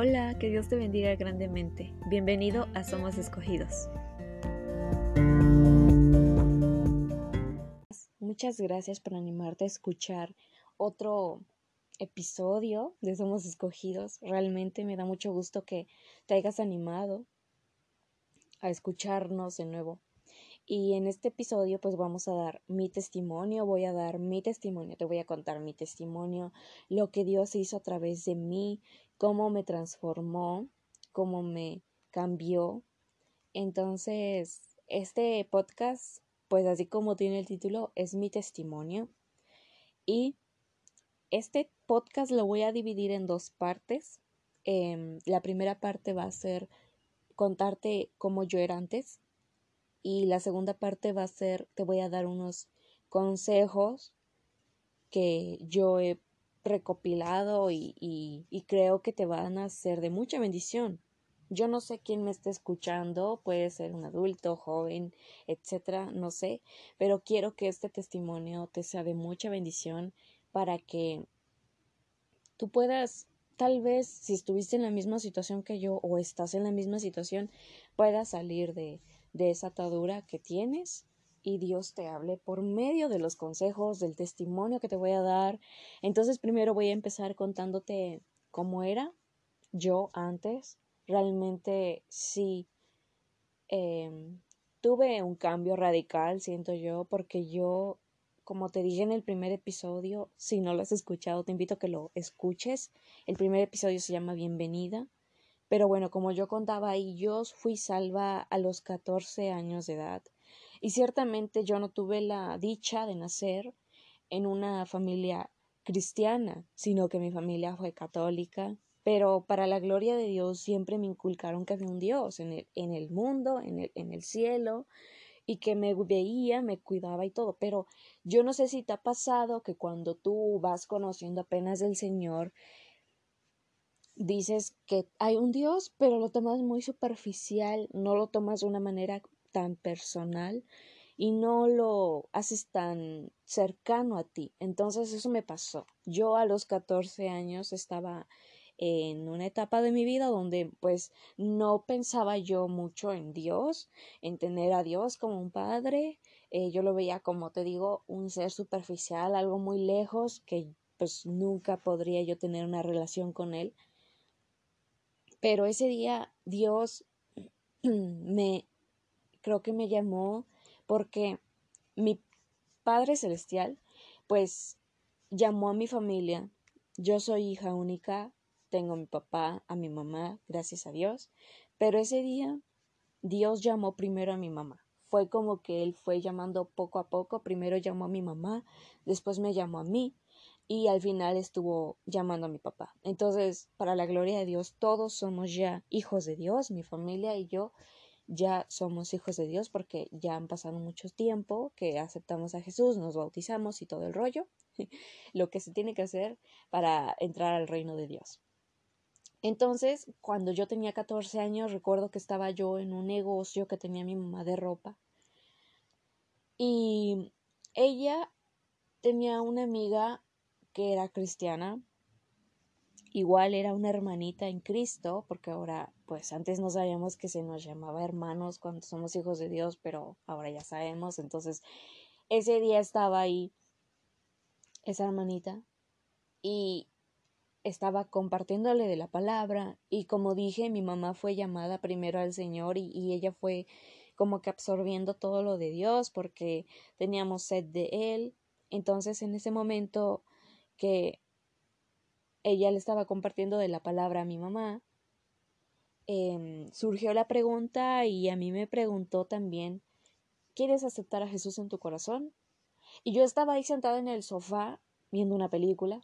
Hola, que Dios te bendiga grandemente. Bienvenido a Somos Escogidos. Muchas gracias por animarte a escuchar otro episodio de Somos Escogidos. Realmente me da mucho gusto que te hayas animado a escucharnos de nuevo. Y en este episodio pues vamos a dar mi testimonio, voy a dar mi testimonio, te voy a contar mi testimonio, lo que Dios hizo a través de mí, cómo me transformó, cómo me cambió. Entonces, este podcast, pues así como tiene el título, es mi testimonio. Y este podcast lo voy a dividir en dos partes. Em, la primera parte va a ser contarte cómo yo era antes. Y la segunda parte va a ser, te voy a dar unos consejos que yo he recopilado y, creo que te van a ser de mucha bendición. Yo no sé quién me está escuchando, puede ser un adulto, joven, etcétera, no sé, pero quiero que este testimonio te sea de mucha bendición para que tú puedas, tal vez, si estuviste en la misma situación que yo o estás en la misma situación, puedas salir de esa atadura que tienes y Dios te hable por medio de los consejos, del testimonio que te voy a dar. Entonces primero voy a empezar contándote cómo era yo antes. Realmente sí em, tuve un cambio radical, siento yo, porque yo, como te dije en el primer episodio, si no lo has escuchado, te invito a que lo escuches. El primer episodio se llama Bienvenida. Pero bueno, como yo contaba ahí, yo fui salva a los 14 años de edad. Y ciertamente yo no tuve la dicha de nacer en una familia cristiana, sino que mi familia fue católica. Pero para la gloria de Dios siempre me inculcaron que había un Dios en el, en el mundo, en el, en el cielo, y que me veía, me cuidaba y todo. Pero yo no sé si te ha pasado que cuando tú vas conociendo apenas del Señor, dices que hay un Dios, pero lo tomas muy superficial, no lo tomas de una manera tan personal y no lo haces tan cercano a ti. Entonces eso me pasó. Yo a los 14 años estaba en una etapa de mi vida donde pues no pensaba yo mucho en Dios, en tener a Dios como un padre. Eh, yo lo veía como te digo, un ser superficial, algo muy lejos que pues nunca podría yo tener una relación con él. Pero ese día Dios me creo que me llamó porque mi Padre Celestial, pues llamó a mi familia. Yo soy hija única, tengo a mi papá, a mi mamá, gracias a Dios, pero ese día Dios llamó primero a mi mamá. Fue como que Él fue llamando poco a poco, primero llamó a mi mamá, después me llamó a mí y al final estuvo llamando a mi papá. Entonces, para la gloria de Dios, todos somos ya hijos de Dios, mi familia y yo, ya somos hijos de Dios porque ya han pasado mucho tiempo que aceptamos a Jesús, nos bautizamos y todo el rollo, lo que se tiene que hacer para entrar al reino de Dios. Entonces, cuando yo tenía 14 años, recuerdo que estaba yo en un negocio que tenía mi mamá de ropa y ella tenía una amiga que era cristiana igual era una hermanita en Cristo, porque ahora, pues antes no sabíamos que se nos llamaba hermanos cuando somos hijos de Dios, pero ahora ya sabemos. Entonces, ese día estaba ahí esa hermanita y estaba compartiéndole de la palabra y como dije, mi mamá fue llamada primero al Señor y, ella fue como que absorbiendo todo lo de Dios porque teníamos sed de Él. Entonces, en ese momento que ella le estaba compartiendo de la palabra a mi mamá, em, surgió la pregunta y a mí me preguntó también, ¿quieres aceptar a Jesús en tu corazón? Y yo estaba ahí sentada en el sofá viendo una película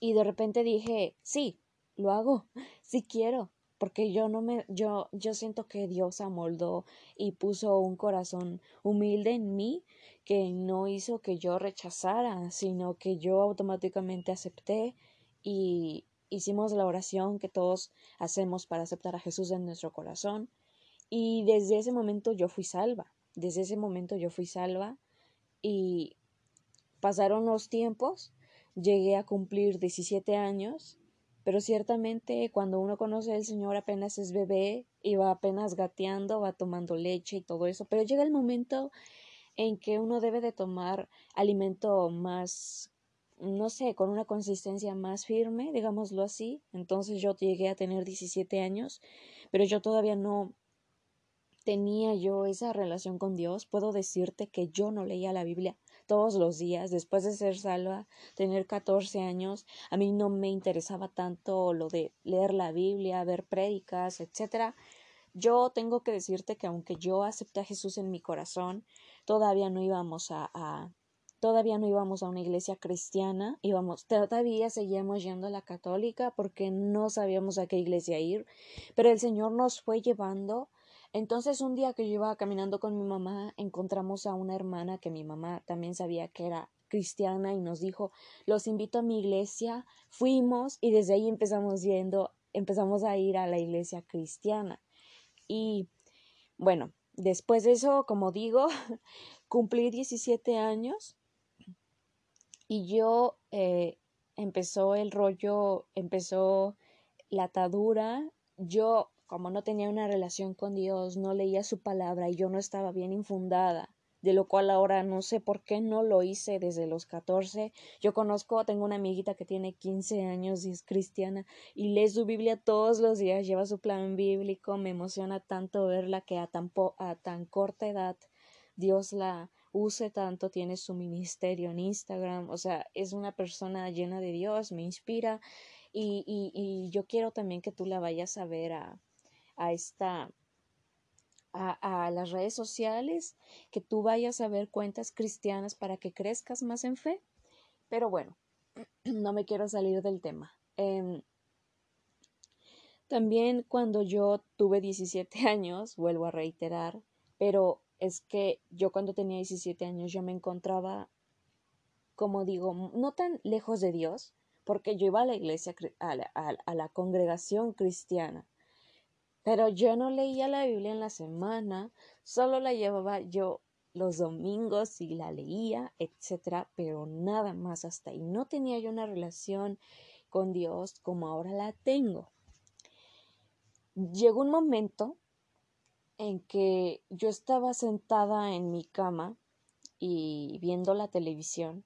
y de repente dije, sí, lo hago, sí quiero, porque yo no me, yo, yo siento que Dios amoldó y puso un corazón humilde en mí que no hizo que yo rechazara, sino que yo automáticamente acepté y hicimos la oración que todos hacemos para aceptar a Jesús en nuestro corazón. Y desde ese momento yo fui salva, desde ese momento yo fui salva y pasaron los tiempos, llegué a cumplir 17 años, pero ciertamente cuando uno conoce al Señor apenas es bebé y va apenas gateando, va tomando leche y todo eso, pero llega el momento en que uno debe de tomar alimento más no sé, con una consistencia más firme, digámoslo así. Entonces yo llegué a tener 17 años, pero yo todavía no tenía yo esa relación con Dios. Puedo decirte que yo no leía la Biblia todos los días después de ser salva, tener 14 años. A mí no me interesaba tanto lo de leer la Biblia, ver prédicas, etcétera. Yo tengo que decirte que aunque yo acepté a Jesús en mi corazón, todavía no íbamos a, a todavía no íbamos a una iglesia cristiana, íbamos, todavía seguíamos yendo a la católica porque no sabíamos a qué iglesia ir, pero el Señor nos fue llevando. Entonces un día que yo iba caminando con mi mamá, encontramos a una hermana que mi mamá también sabía que era cristiana y nos dijo, los invito a mi iglesia, fuimos y desde ahí empezamos yendo, empezamos a ir a la iglesia cristiana. Y bueno, después de eso, como digo, cumplí 17 años y yo eh, empezó el rollo, empezó la atadura, yo como no tenía una relación con Dios, no leía su palabra y yo no estaba bien infundada, de lo cual ahora no sé por qué no lo hice desde los 14. Yo conozco, tengo una amiguita que tiene 15 años y es cristiana y lee su Biblia todos los días, lleva su plan bíblico, me emociona tanto verla que a tan, a tan corta edad Dios la use tanto, tiene su ministerio en Instagram, o sea, es una persona llena de Dios, me inspira y, y, y yo quiero también que tú la vayas a ver a, a esta a, a, las redes sociales, que tú vayas a ver cuentas cristianas para que crezcas más en fe. Pero bueno, no me quiero salir del tema. Eh, también cuando yo tuve 17 años, vuelvo a reiterar, pero es que yo cuando tenía 17 años yo me encontraba, como digo, no tan lejos de Dios, porque yo iba a la iglesia, a la, a la congregación cristiana, pero yo no leía la Biblia en la semana, solo la llevaba yo los domingos y la leía, etcétera, pero nada más hasta ahí. No tenía yo una relación con Dios como ahora la tengo. Llegó un momento en que yo estaba sentada en mi cama y viendo la televisión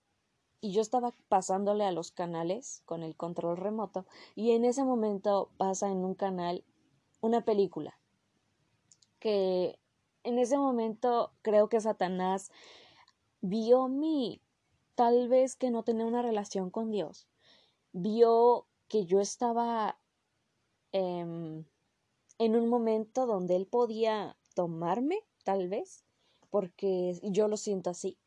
y yo estaba pasándole a los canales con el control remoto y en ese momento pasa en un canal una película que en ese momento creo que Satanás vio mi tal vez que no tenía una relación con Dios vio que yo estaba eh, en un momento donde él podía tomarme, tal vez, porque yo lo siento así.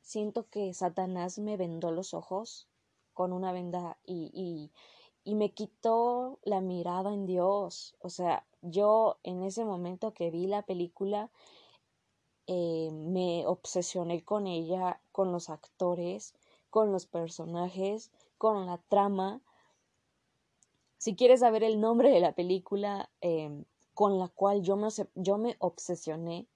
Siento que Satanás me vendó los ojos con una venda y, y, y me quitó la mirada en Dios. O sea, yo en ese momento que vi la película eh, me obsesioné con ella, con los actores, con los personajes, con la trama si quieres saber el nombre de la película em, con la cual yo me, yo me obsesioné,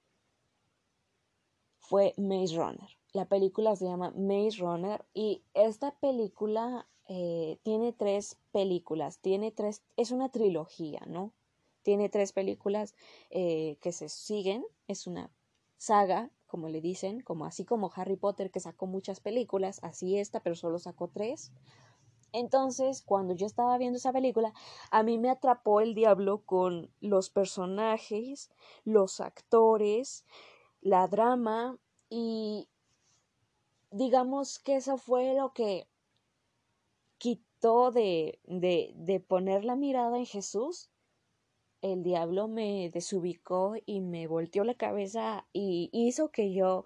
fue Maze Runner. La película se llama Maze Runner y esta película eh, tiene tres películas, tiene tres, es una trilogía, ¿no? Tiene tres películas eh, que se siguen, es una saga, como le dicen, como así como Harry Potter que sacó muchas películas, así esta, pero solo sacó tres. Entonces, cuando yo estaba viendo esa película, a mí me atrapó el diablo con los personajes, los actores, la drama y digamos que eso fue lo que quitó de, de, de poner la mirada en Jesús. El diablo me desubicó y me volteó la cabeza y hizo que yo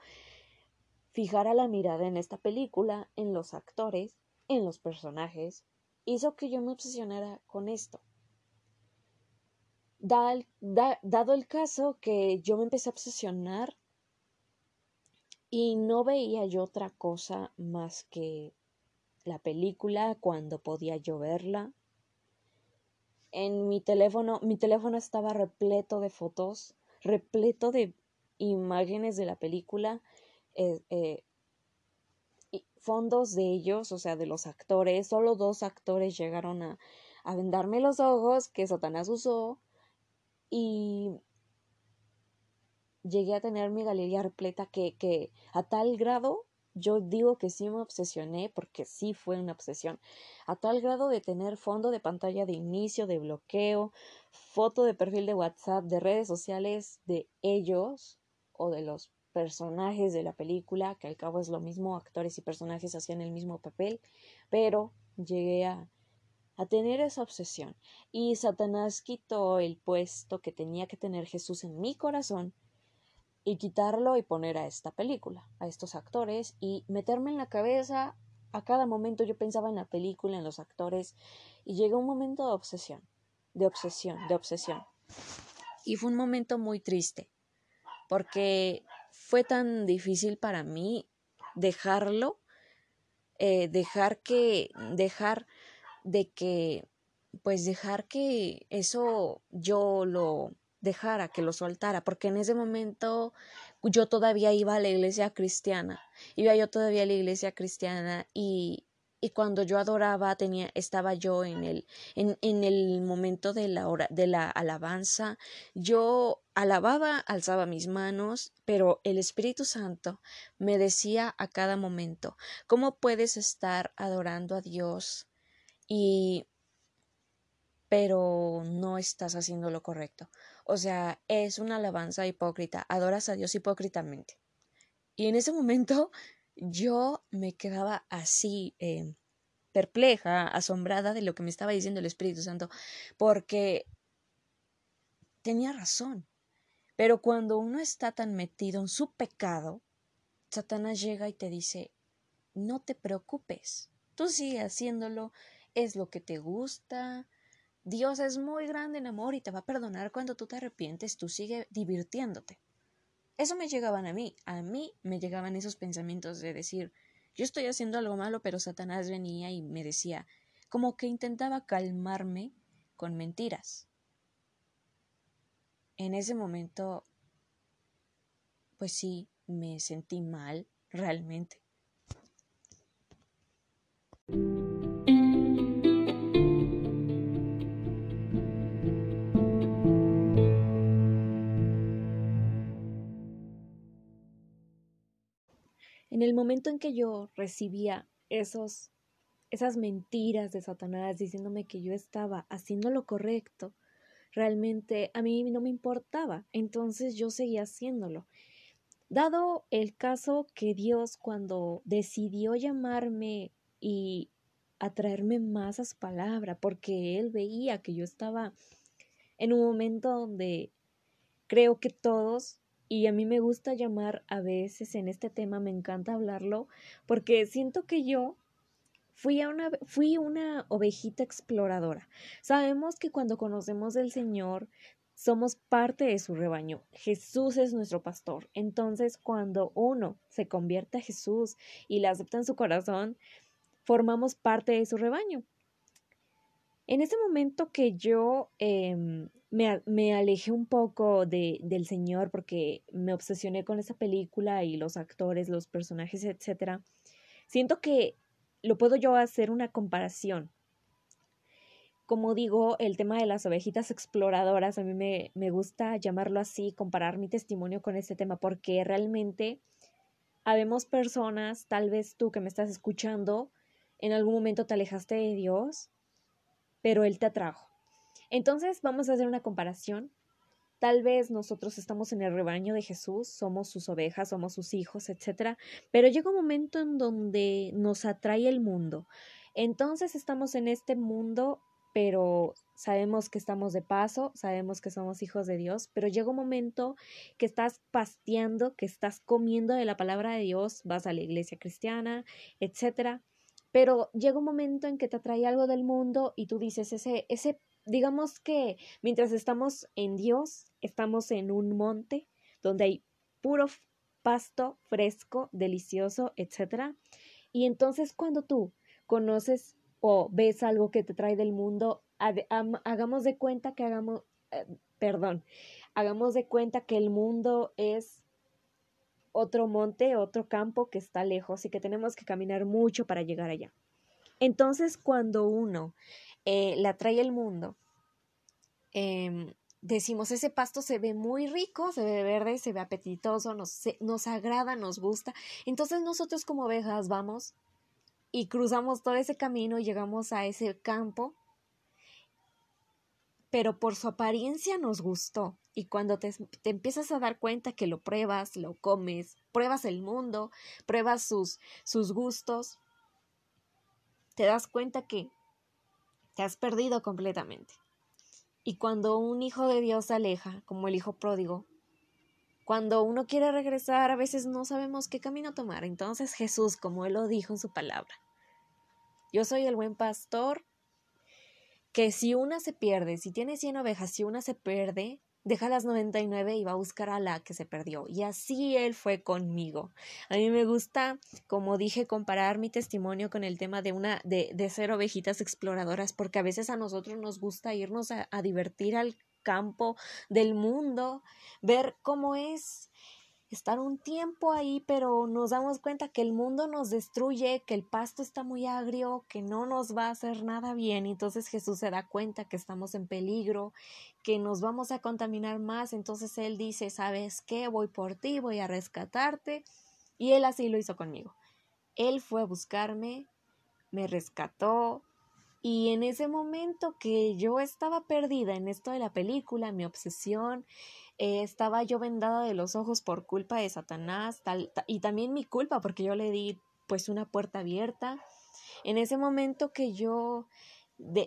fijara la mirada en esta película, en los actores en los personajes hizo que yo me obsesionara con esto. dado el caso que yo me empecé a obsesionar y no veía yo otra cosa más que la película cuando podía yo verla. En mi teléfono, mi teléfono estaba repleto de fotos, repleto de imágenes de la película. Eh, eh, fondos de ellos, o sea, de los actores, solo dos actores llegaron a, a vendarme los ojos que Satanás usó y llegué a tener mi galería repleta que, que a tal grado yo digo que sí me obsesioné porque sí fue una obsesión, a tal grado de tener fondo de pantalla de inicio, de bloqueo, foto de perfil de WhatsApp, de redes sociales de ellos o de los personajes de la película, que al cabo es lo mismo, actores y personajes hacían el mismo papel, pero llegué a, a tener esa obsesión. Y Satanás quitó el puesto que tenía que tener Jesús en mi corazón y quitarlo y poner a esta película, a estos actores y meterme en la cabeza a cada momento yo pensaba en la película, en los actores y llegó un momento de obsesión, de obsesión, de obsesión. Y fue un momento muy triste porque fue tan difícil para mí dejarlo, eh, dejar que, dejar de que, pues dejar que eso yo lo dejara, que lo soltara, porque en ese momento yo todavía iba a la iglesia cristiana, iba yo todavía a la iglesia cristiana y, y cuando yo adoraba tenía estaba yo en el en, en el momento de la hora de la alabanza yo alababa alzaba mis manos pero el Espíritu Santo me decía a cada momento cómo puedes estar adorando a Dios y pero no estás haciendo lo correcto o sea, es una alabanza hipócrita, adoras a Dios hipócritamente. Y en ese momento yo me quedaba así, eh, perpleja, asombrada de lo que me estaba diciendo el Espíritu Santo, porque tenía razón. Pero cuando uno está tan metido en su pecado, Satanás llega y te dice, no te preocupes, tú sigue haciéndolo, es lo que te gusta, Dios es muy grande en amor y te va a perdonar cuando tú te arrepientes, tú sigue divirtiéndote. Eso me llegaban a mí, a mí me llegaban esos pensamientos de decir, yo estoy haciendo algo malo, pero Satanás venía y me decía, como que intentaba calmarme con mentiras. En ese momento, pues sí, me sentí mal, realmente. En el momento en que yo recibía esos, esas mentiras de Satanás diciéndome que yo estaba haciendo lo correcto, realmente a mí no me importaba, entonces yo seguía haciéndolo. Dado el caso que Dios cuando decidió llamarme y atraerme más a su palabra, porque Él veía que yo estaba en un momento donde creo que todos y a mí me gusta llamar a veces en este tema, me encanta hablarlo, porque siento que yo fui, una, fui una ovejita exploradora. Sabemos que cuando conocemos al Señor, somos parte de su rebaño. Jesús es nuestro pastor. Entonces, cuando uno se convierte a Jesús y le acepta en su corazón, formamos parte de su rebaño. En ese momento que yo em, me, alejé un poco de, del Señor porque me obsesioné con esa película y los actores, los personajes, etc. Siento que lo puedo yo hacer una comparación. Como digo, el tema de las ovejitas exploradoras, a mí me, me gusta llamarlo así, comparar mi testimonio con ese tema, porque realmente habemos personas, tal vez tú que me estás escuchando, en algún momento te alejaste de Dios, pero Él te atrajo entonces vamos a hacer una comparación. Tal vez nosotros estamos en el rebaño de Jesús, somos sus ovejas, somos sus hijos, etc. Pero llega un momento en donde nos atrae el mundo. Entonces estamos en este mundo, pero sabemos que estamos de paso, sabemos que somos hijos de Dios, pero llega un momento que estás pasteando, que estás comiendo de la palabra de Dios, vas a la iglesia cristiana, etc. Pero llega un momento en que te atrae algo del mundo y tú dices, ese, ese digamos que mientras estamos en Dios, estamos en un monte donde hay puro pasto fresco, delicioso, etc. Y entonces cuando tú conoces o ves algo que te trae del mundo, hagamos de cuenta que hagamos, eh, perdón, hagamos de cuenta que el mundo es otro monte, otro campo que está lejos y que tenemos que caminar mucho para llegar allá. Entonces, cuando uno eh, la trae el mundo, em, decimos, ese pasto se ve muy rico, se ve verde, se ve apetitoso, nos, nos agrada, nos gusta. Entonces nosotros como ovejas vamos y cruzamos todo ese camino y llegamos a ese campo, pero por su apariencia nos gustó. Y cuando te, te, empiezas a dar cuenta que lo pruebas, lo comes, pruebas el mundo, pruebas sus, sus gustos, te das cuenta que te has perdido completamente. Y cuando un hijo de Dios se aleja, como el hijo pródigo, cuando uno quiere regresar, a veces no sabemos qué camino tomar. Entonces Jesús, como él lo dijo en su palabra, yo soy el buen pastor, que si una se pierde, si tiene cien ovejas, si una se pierde, deja las 99 y va a buscar a la que se perdió. Y así él fue conmigo. A mí me gusta, como dije, comparar mi testimonio con el tema de una, de, de ser ovejitas exploradoras, porque a veces a nosotros nos gusta irnos a, a divertir al campo del mundo, ver cómo es estar un tiempo ahí, pero nos damos cuenta que el mundo nos destruye, que el pasto está muy agrio, que no nos va a hacer nada bien. Entonces Jesús se da cuenta que estamos en peligro, que nos vamos a contaminar más. Entonces Él dice, ¿sabes qué? Voy por ti, voy a rescatarte. Y Él así lo hizo conmigo. Él fue a buscarme, me rescató, y en ese momento que yo estaba perdida en esto de la película, mi obsesión, eh, estaba yo vendada de los ojos por culpa de Satanás y también mi culpa porque yo le di pues una puerta abierta. En ese momento que yo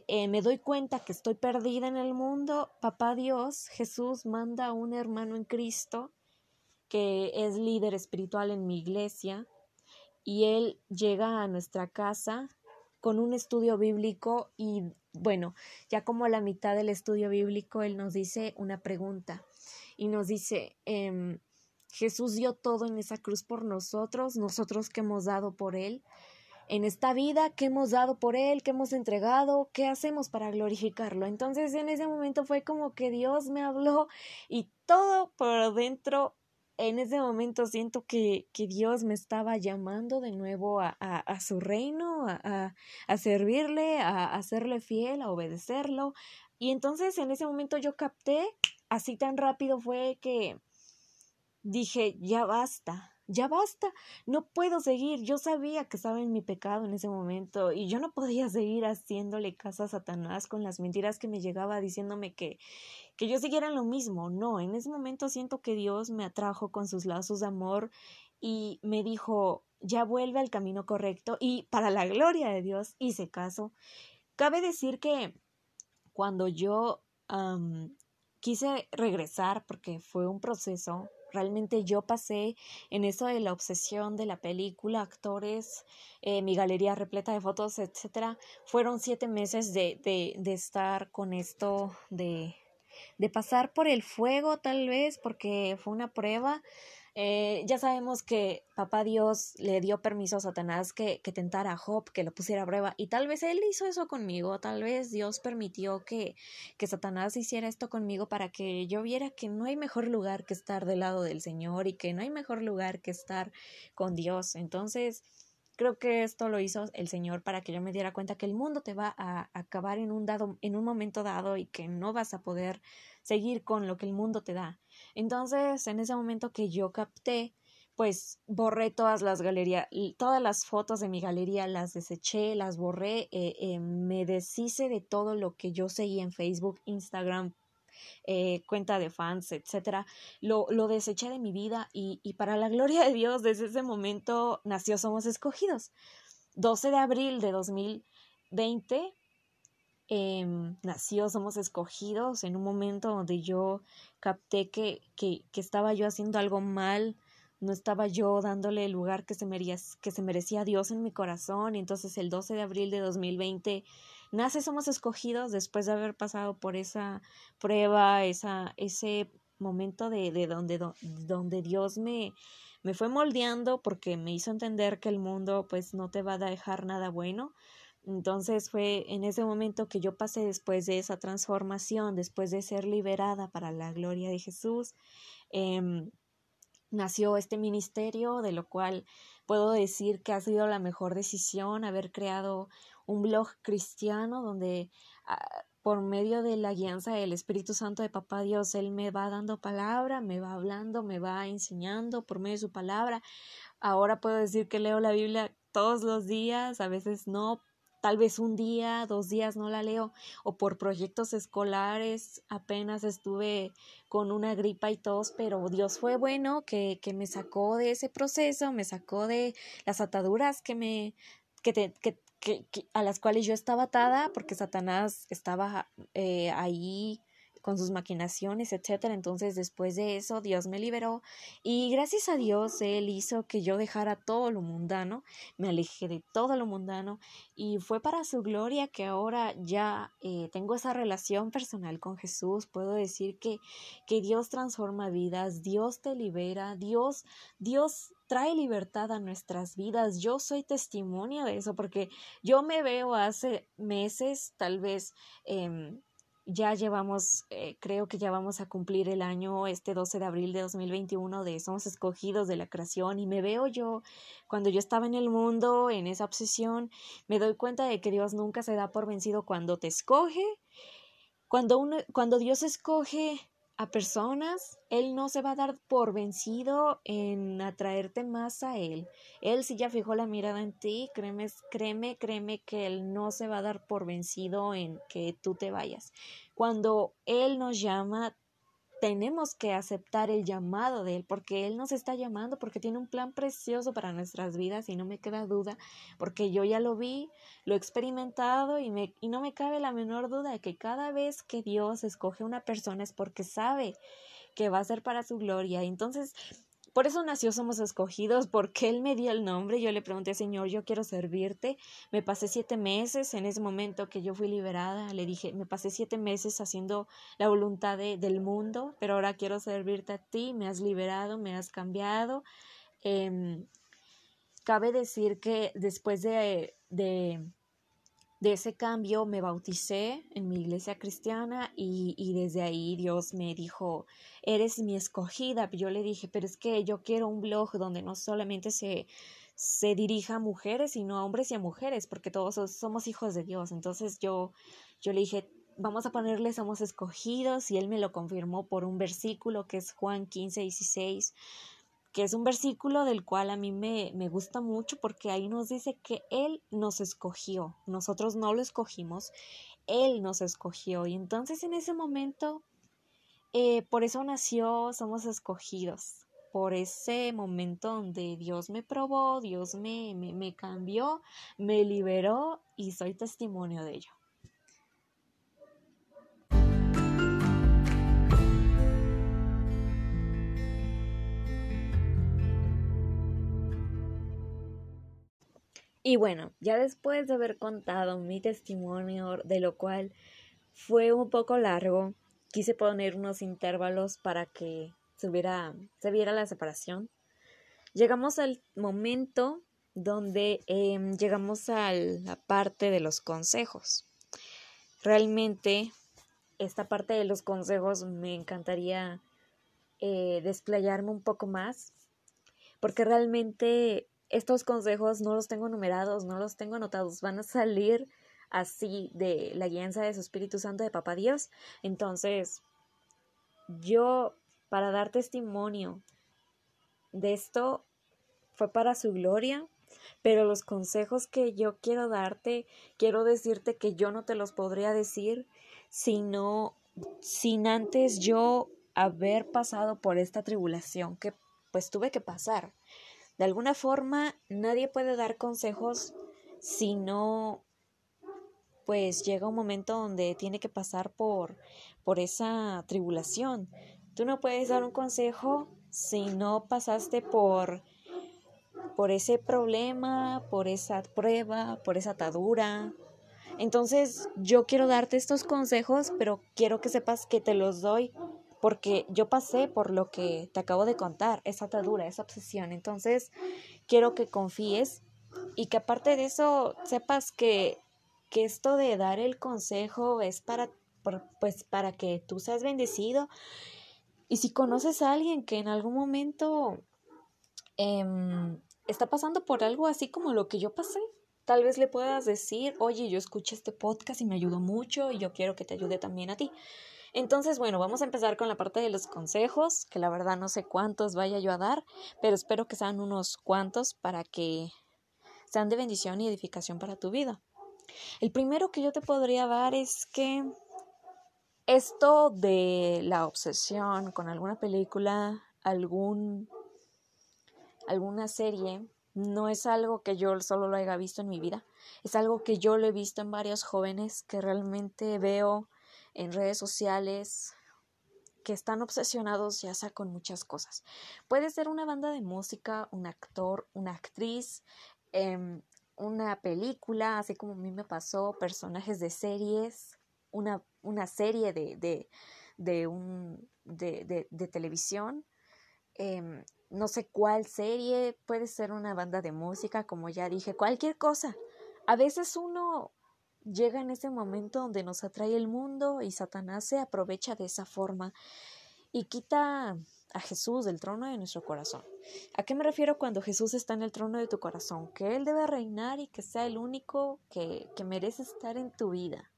eh, me doy cuenta que estoy perdida en el mundo, papá Dios, Jesús manda a un hermano en Cristo que es líder espiritual en mi iglesia y él llega a nuestra casa con un estudio bíblico y bueno, ya como a la mitad del estudio bíblico, él nos dice una pregunta y nos dice, em, Jesús dio todo en esa cruz por nosotros, nosotros que hemos dado por Él, en esta vida, que hemos dado por Él, que hemos entregado, qué hacemos para glorificarlo. Entonces en ese momento fue como que Dios me habló y todo por dentro, en ese momento siento que, que Dios me estaba llamando de nuevo a, a, a su reino, a, a servirle, a, serle fiel, a obedecerlo. Y entonces en ese momento yo capté así tan rápido fue que dije, ya basta, ya basta, no puedo seguir. Yo sabía que estaba en mi pecado en ese momento y yo no podía seguir haciéndole caso a Satanás con las mentiras que me llegaba diciéndome que, que yo siguiera lo mismo. No, en ese momento siento que Dios me atrajo con sus lazos de amor y me dijo, ya vuelve al camino correcto y para la gloria de Dios hice caso. Cabe decir que cuando yo quise regresar porque fue un proceso. Realmente yo pasé en eso de la obsesión de la película, actores, eh, mi galería repleta de fotos, etcétera. Fueron siete meses de, de, de estar con esto, de, de pasar por el fuego, tal vez, porque fue una prueba eh, ya sabemos que papá Dios le dio permiso a Satanás que, que tentara a Job, que lo pusiera a prueba, y tal vez él hizo eso conmigo, tal vez Dios permitió que, que Satanás hiciera esto conmigo para que yo viera que no hay mejor lugar que estar del lado del Señor y que no hay mejor lugar que estar con Dios. Entonces, creo que esto lo hizo el Señor para que yo me diera cuenta que el mundo te va a acabar en un dado, en un momento dado y que no vas a poder seguir con lo que el mundo te da. Entonces, en ese momento que yo capté, pues borré todas las galerías, todas las fotos de mi galería, las deseché, las borré, eh, eh, me deshice de todo lo que yo seguía en Facebook, Instagram, eh, cuenta de fans, etcétera, lo, lo deseché de mi vida y, y para la gloria de Dios, desde ese momento nació Somos Escogidos. 12 de abril de 2020 eh, nació Somos Escogidos en un momento donde yo capté que, que, que, estaba yo haciendo algo mal, no estaba yo dándole el lugar que se, merecía, que se merecía Dios en mi corazón. Entonces el 12 de abril de 2020 nace Somos Escogidos después de haber pasado por esa prueba, esa, ese momento de, de donde, donde Dios me, me fue moldeando porque me hizo entender que el mundo pues no te va a dejar nada bueno entonces fue en ese momento que yo pasé después de esa transformación, después de ser liberada para la gloria de Jesús. Eh, nació este ministerio, de lo cual puedo decir que ha sido la mejor decisión haber creado un blog cristiano donde ah, por medio de la guianza del Espíritu Santo de Papá Dios, Él me va dando palabra, me va hablando, me va enseñando por medio de su palabra. Ahora puedo decir que leo la Biblia todos los días, a veces no, tal vez un día, dos días no la leo, o por proyectos escolares apenas estuve con una gripa y tos, pero Dios fue bueno que, que me sacó de ese proceso, me sacó de las ataduras que me que, te, que, que, a las cuales yo estaba atada porque Satanás estaba eh, ahí con sus maquinaciones, etcétera. Entonces, después de eso, Dios me liberó y gracias a Dios Él hizo que yo dejara todo lo mundano, me alejé de todo lo mundano y fue para su gloria que ahora ya eh, tengo esa relación personal con Jesús. Puedo decir que, que Dios transforma vidas, Dios te libera, Dios, Dios trae libertad a nuestras vidas. Yo soy testimonio de eso porque yo me veo hace meses, tal vez, eh, ya llevamos, eh, creo que ya vamos a cumplir el año este 12 de abril de 2021 de Somos escogidos de la creación y me veo yo cuando yo estaba en el mundo, en esa obsesión, me doy cuenta de que Dios nunca se da por vencido cuando te escoge, cuando, uno, cuando Dios escoge a personas, Él no se va a dar por vencido en atraerte más a Él. Él sí ya fijó la mirada en ti, créeme, créeme, créeme que Él no se va a dar por vencido en que tú te vayas. Cuando Él nos llama, tenemos que aceptar el llamado de Él, porque Él nos está llamando, porque tiene un plan precioso para nuestras vidas y no me queda duda, porque yo ya lo vi, lo he experimentado y, me, y no me cabe la menor duda de que cada vez que Dios escoge una persona es porque sabe que va a ser para su gloria. Entonces, por eso nació Somos Escogidos, porque Él me dio el nombre. Yo le pregunté, Señor, yo quiero servirte. Me pasé siete meses en ese momento que yo fui liberada. Le dije, me pasé siete meses haciendo la voluntad de, del mundo, pero ahora quiero servirte a ti. Me has liberado, me has cambiado. Eh, cabe decir que después de, de de ese cambio me bauticé en mi iglesia cristiana y, y, desde ahí Dios me dijo, eres mi escogida. Yo le dije, pero es que yo quiero un blog donde no solamente se, se dirija a mujeres, sino a hombres y a mujeres, porque todos somos hijos de Dios. Entonces yo, yo le dije, vamos a ponerle somos escogidos y él me lo confirmó por un versículo que es Juan 15, 16 que es un versículo del cual a mí me, me, gusta mucho porque ahí nos dice que Él nos escogió, nosotros no lo escogimos, Él nos escogió. Y entonces en ese momento, eh, por eso nació Somos Escogidos, por ese momento donde Dios me probó, Dios me, me, me cambió, me liberó y soy testimonio de ello. Y bueno, ya después de haber contado mi testimonio, de lo cual fue un poco largo, quise poner unos intervalos para que se, se viera la separación. Llegamos al momento donde em, llegamos a la parte de los consejos. Realmente, esta parte de los consejos me encantaría eh, desplayarme un poco más, porque realmente estos consejos no los tengo numerados, no los tengo anotados, van a salir así de la guianza de su Espíritu Santo de Papá Dios. Entonces, yo, para dar testimonio de esto, fue para su gloria, pero los consejos que yo quiero darte, quiero decirte que yo no te los podría decir sino sin antes yo haber pasado por esta tribulación que pues tuve que pasar. De alguna forma, nadie puede dar consejos si no, pues llega un momento donde tiene que pasar por, por esa tribulación. Tú no puedes dar un consejo si no pasaste por, por ese problema, por esa prueba, por esa atadura. Entonces, yo quiero darte estos consejos, pero quiero que sepas que te los doy porque yo pasé por lo que te acabo de contar, esa atadura, esa obsesión. Entonces, quiero que confíes y que aparte de eso sepas que, que esto de dar el consejo es para, pues, para que tú seas bendecido Y si conoces a alguien que en algún momento em, está pasando por algo así como lo que yo pasé, tal vez le puedas decir, oye, yo escuché este podcast y me ayudó mucho y yo quiero que te ayude también a ti. Entonces, bueno, vamos a empezar con la parte de los consejos, que la verdad no sé cuántos vaya yo a dar, pero espero que sean unos cuantos para que sean de bendición y edificación para tu vida. El primero que yo te podría dar es que esto de la obsesión con alguna película, algún alguna serie, no es algo que yo solo lo haya visto en mi vida, es algo que yo lo he visto en varios jóvenes que realmente veo en redes sociales que están obsesionados ya sea con muchas cosas. Puede ser una banda de música, un actor, una actriz, em, una película, así como a mí me pasó, personajes de series, una, una serie de, de, de, un, de, televisión, em, no sé cuál serie, puede ser una banda de música, como ya dije, cualquier cosa. A veces uno llega en ese momento donde nos atrae el mundo y Satanás se aprovecha de esa forma y quita a Jesús del trono de nuestro corazón. ¿A qué me refiero cuando Jesús está en el trono de tu corazón? Que Él debe reinar y que sea el único que, que merece estar en tu vida.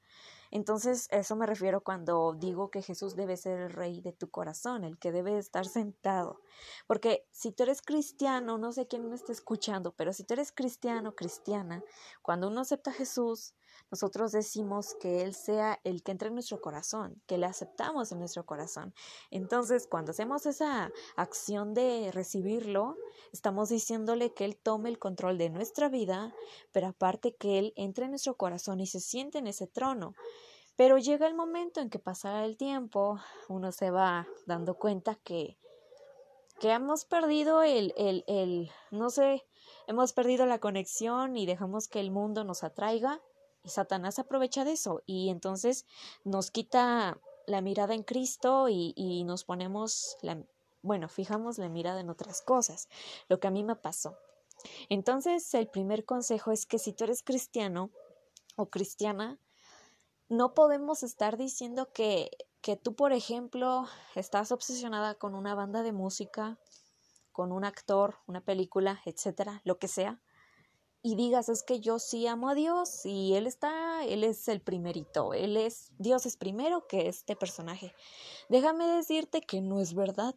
Entonces, eso me refiero cuando digo que Jesús debe ser el rey de tu corazón, el que debe estar sentado. Porque si tú eres cristiano, no sé quién me está escuchando, pero si tú eres cristiano, cristiana, cuando uno acepta a Jesús, nosotros decimos que Él sea el que entre en nuestro corazón, que le aceptamos en nuestro corazón. Entonces, cuando hacemos esa acción de recibirlo, estamos diciéndole que Él tome el control de nuestra vida, pero aparte que Él entre en nuestro corazón y se siente en ese trono. Pero llega el momento en que pasará el tiempo, uno se va dando cuenta que, que hemos perdido el, el, el, no sé, hemos perdido la conexión y dejamos que el mundo nos atraiga Satanás aprovecha de eso y entonces nos quita la mirada en Cristo y, nos ponemos la, bueno, fijamos la mirada en otras cosas, lo que a mí me pasó. Entonces, el primer consejo es que si tú eres cristiano o cristiana, no podemos estar diciendo que, que tú, por ejemplo, estás obsesionada con una banda de música, con un actor, una película, etcétera, lo que sea, y digas es que yo sí amo a Dios y Él está, Él es el primerito, Él es, Dios es primero que este personaje. Déjame decirte que no es verdad.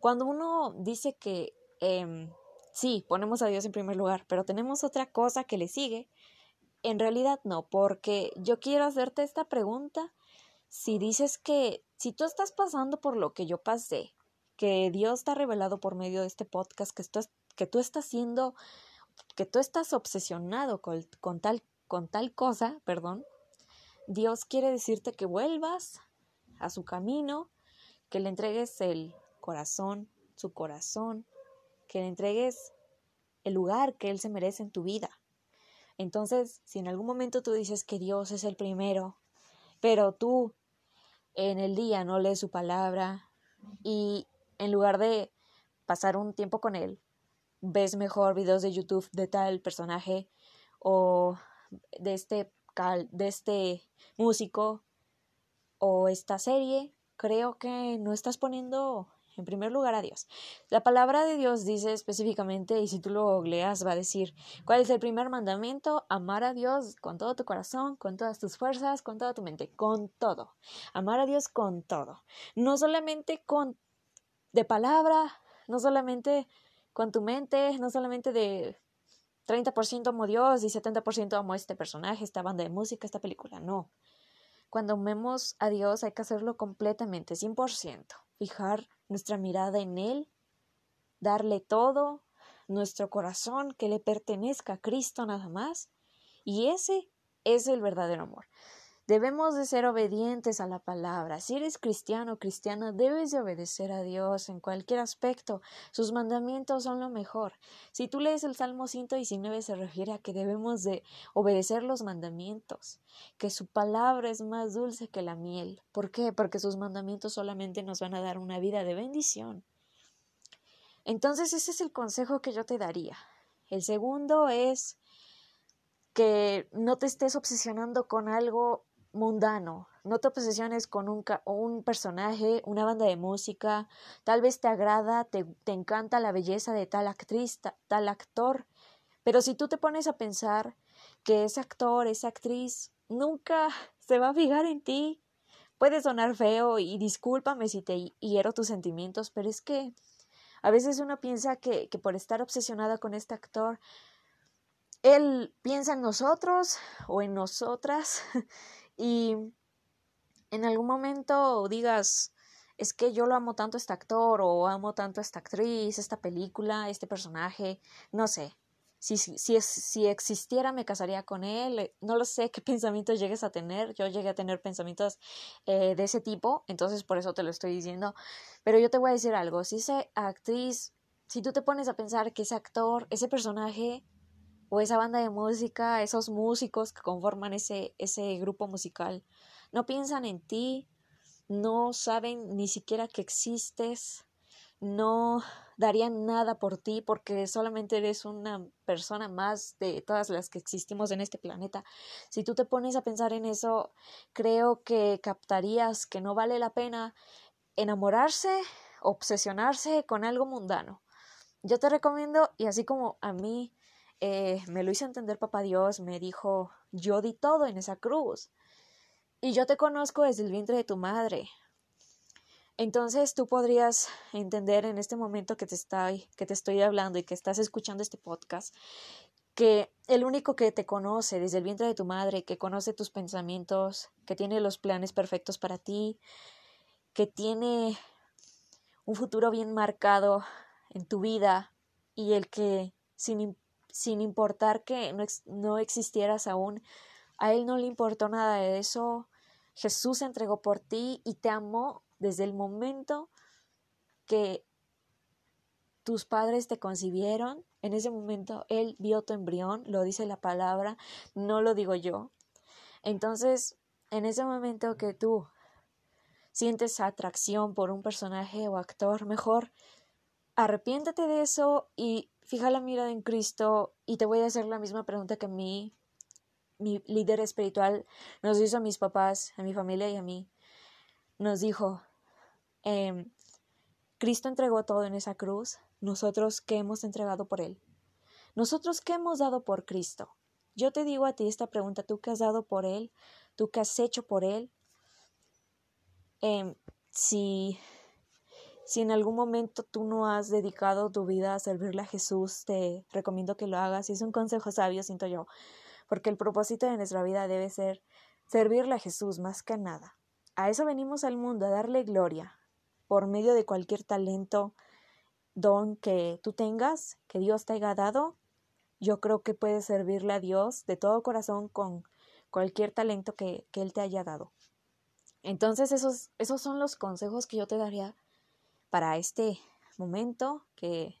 Cuando uno dice que eh, sí, ponemos a Dios en primer lugar, pero tenemos otra cosa que le sigue, en realidad no, porque yo quiero hacerte esta pregunta. Si dices que si tú estás pasando por lo que yo pasé, que Dios te ha revelado por medio de este podcast, que, esto, que tú estás siendo que tú estás obsesionado con, con, tal, con tal cosa, perdón, Dios quiere decirte que vuelvas a su camino, que le entregues el corazón, su corazón, que le entregues el lugar que Él se merece en tu vida. Entonces, si en algún momento tú dices que Dios es el primero, pero tú en el día no lees su palabra y en lugar de pasar un tiempo con Él, ves mejor videos de YouTube de tal personaje o de este, de este músico o esta serie, creo que no estás poniendo en primer lugar a Dios. La palabra de Dios dice específicamente, y si tú lo leas, va a decir, ¿cuál es el primer mandamiento? Amar a Dios con todo tu corazón, con todas tus fuerzas, con toda tu mente, con todo. Amar a Dios con todo. No solamente con de palabra, no solamente con tu mente, no solamente de 30% amo Dios y 70% amo este personaje, esta banda de música, esta película, no. Cuando amemos a Dios hay que hacerlo completamente, 100%, fijar nuestra mirada en Él, darle todo, nuestro corazón que le pertenezca a Cristo nada más, y ese es el verdadero amor. Debemos de ser obedientes a la palabra. Si eres cristiano o cristiana, debes de obedecer a Dios en cualquier aspecto. Sus mandamientos son lo mejor. Si tú lees el Salmo 119 se refiere a que debemos de obedecer los mandamientos, que su palabra es más dulce que la miel. ¿Por qué? Porque sus mandamientos solamente nos van a dar una vida de bendición. Entonces ese es el consejo que yo te daría. El segundo es que no te estés obsesionando con algo mundano. No te obsesiones con un, un, personaje, una banda de música. Tal vez te agrada, te, te encanta la belleza de tal actriz, tal actor. Pero si tú te pones a pensar que ese actor, esa actriz, nunca se va a fijar en ti, puede sonar feo y discúlpame si te hiero tus sentimientos, pero es que a veces uno piensa que, que por estar obsesionada con este actor, él piensa en nosotros o en nosotras y en algún momento digas, es que yo lo amo tanto a este actor o amo tanto a esta actriz, esta película, este personaje, no sé. Si, si, si existiera me casaría con él, no lo sé qué pensamientos llegues a tener, yo llegué a tener pensamientos eh, de ese tipo, entonces por eso te lo estoy diciendo, pero yo te voy a decir algo, si esa actriz, si tú te pones a pensar que ese actor, ese personaje o esa banda de música, esos músicos que conforman ese, ese grupo musical, no piensan en ti, no saben ni siquiera que existes, no darían nada por ti porque solamente eres una persona más de todas las que existimos en este planeta. Si tú te pones a pensar en eso, creo que captarías que no vale la pena enamorarse, obsesionarse con algo mundano. Yo te recomiendo, y así como a mí eh, me lo hizo entender Papá Dios, me dijo, yo di todo en esa cruz. Y yo te conozco desde el vientre de tu madre. Entonces tú podrías entender en este momento que te estoy, que te estoy hablando y que estás escuchando este podcast, que el único que te conoce desde el vientre de tu madre, que conoce tus pensamientos, que tiene los planes perfectos para ti, que tiene un futuro bien marcado en tu vida y el que sin sin importar que no, no existieras aún, a Él no le importó nada de eso. Jesús se entregó por ti y te amó desde el momento que tus padres te concibieron. En ese momento Él vio tu embrión, lo dice la palabra, no lo digo yo. Entonces, en ese momento que tú sientes atracción por un personaje o actor, mejor arrepiéntate de eso y fija la mirada en Cristo y te voy a hacer la misma pregunta que a mí, mi líder espiritual nos hizo a mis papás, a mi familia y a mí. Nos dijo, em, Cristo entregó todo en esa cruz, nosotros qué hemos entregado por Él. Nosotros qué hemos dado por Cristo. Yo te digo a ti esta pregunta, tú qué has dado por Él, tú qué has hecho por Él. Eh, si si en algún momento tú no has dedicado tu vida a servirle a Jesús, te recomiendo que lo hagas. Y es un consejo sabio, siento yo, porque el propósito de nuestra vida debe ser servirle a Jesús más que nada. A eso venimos al mundo, a darle gloria, por medio de cualquier talento, don que tú tengas, que Dios te haya dado. Yo creo que puedes servirle a Dios de todo corazón con cualquier talento que, que Él te haya dado. Entonces esos, esos son los consejos que yo te daría para este momento, que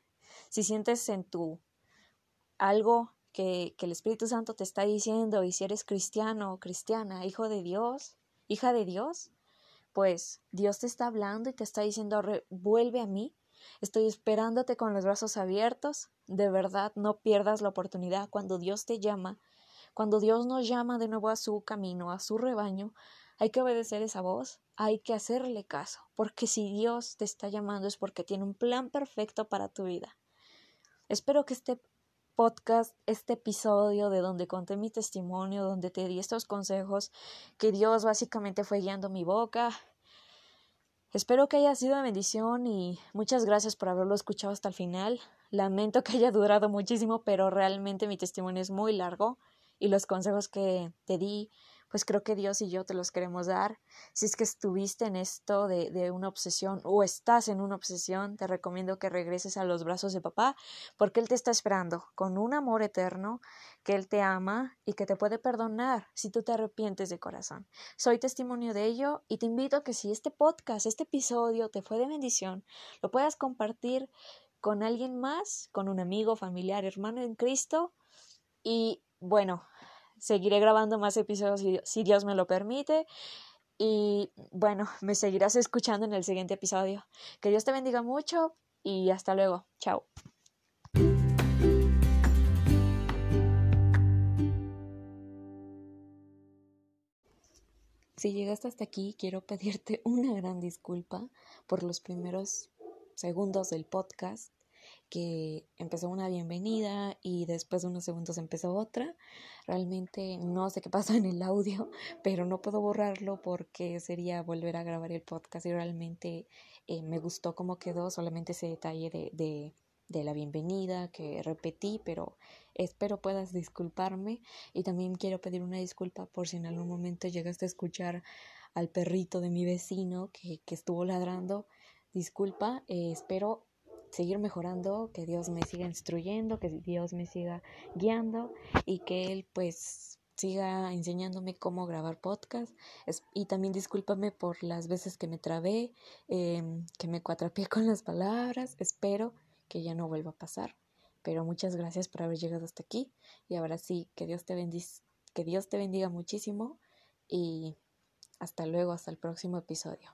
si sientes en tu algo que, que el Espíritu Santo te está diciendo y si eres cristiano o cristiana, hijo de Dios, hija de Dios, pues Dios te está hablando y te está diciendo, vuelve a mí, estoy esperándote con los brazos abiertos, de verdad no pierdas la oportunidad. Cuando Dios te llama, cuando Dios nos llama de nuevo a su camino, a su rebaño, hay que obedecer esa voz, hay que hacerle caso, porque si Dios te está llamando es porque tiene un plan perfecto para tu vida. Espero que este podcast, este episodio de donde conté mi testimonio, donde te di estos consejos, que Dios básicamente fue guiando mi boca. Espero que haya sido de bendición y muchas gracias por haberlo escuchado hasta el final. Lamento que haya durado muchísimo, pero realmente mi testimonio es muy largo y los consejos que te di pues creo que Dios y yo te los queremos dar. Si es que estuviste en esto de, una obsesión o estás en una obsesión, te recomiendo que regreses a los brazos de papá, porque Él te está esperando con un amor eterno, que Él te ama y que te puede perdonar si tú te arrepientes de corazón. Soy testimonio de ello y te invito a que si este podcast, este episodio te fue de bendición, lo puedas compartir con alguien más, con un amigo, familiar, hermano en Cristo. Y bueno, seguiré grabando más episodios si, Dios me lo permite. Y bueno, me seguirás escuchando en el siguiente episodio. Que Dios te bendiga mucho y hasta luego. Chao. Si llegaste hasta aquí, quiero pedirte una gran disculpa por los primeros segundos del podcast que empezó una bienvenida y después de unos segundos empezó otra. Realmente no sé qué pasó en el audio, pero no puedo borrarlo porque sería volver a grabar el podcast y realmente eh, me gustó cómo quedó, solamente ese detalle de, de, de la bienvenida que repetí, pero espero puedas disculparme y también quiero pedir una disculpa por si en algún momento llegaste a escuchar al perrito de mi vecino que, que estuvo ladrando. Disculpa, eh, espero seguir mejorando, que Dios me siga instruyendo, que Dios me siga guiando y que Él pues siga enseñándome cómo grabar podcast. y también discúlpame por las veces que me trabé, eh, que me cuatrapié con las palabras. Espero que ya no vuelva a pasar. Pero muchas gracias por haber llegado hasta aquí. Y ahora sí, que Dios te que Dios te bendiga muchísimo. Y hasta luego, hasta el próximo episodio.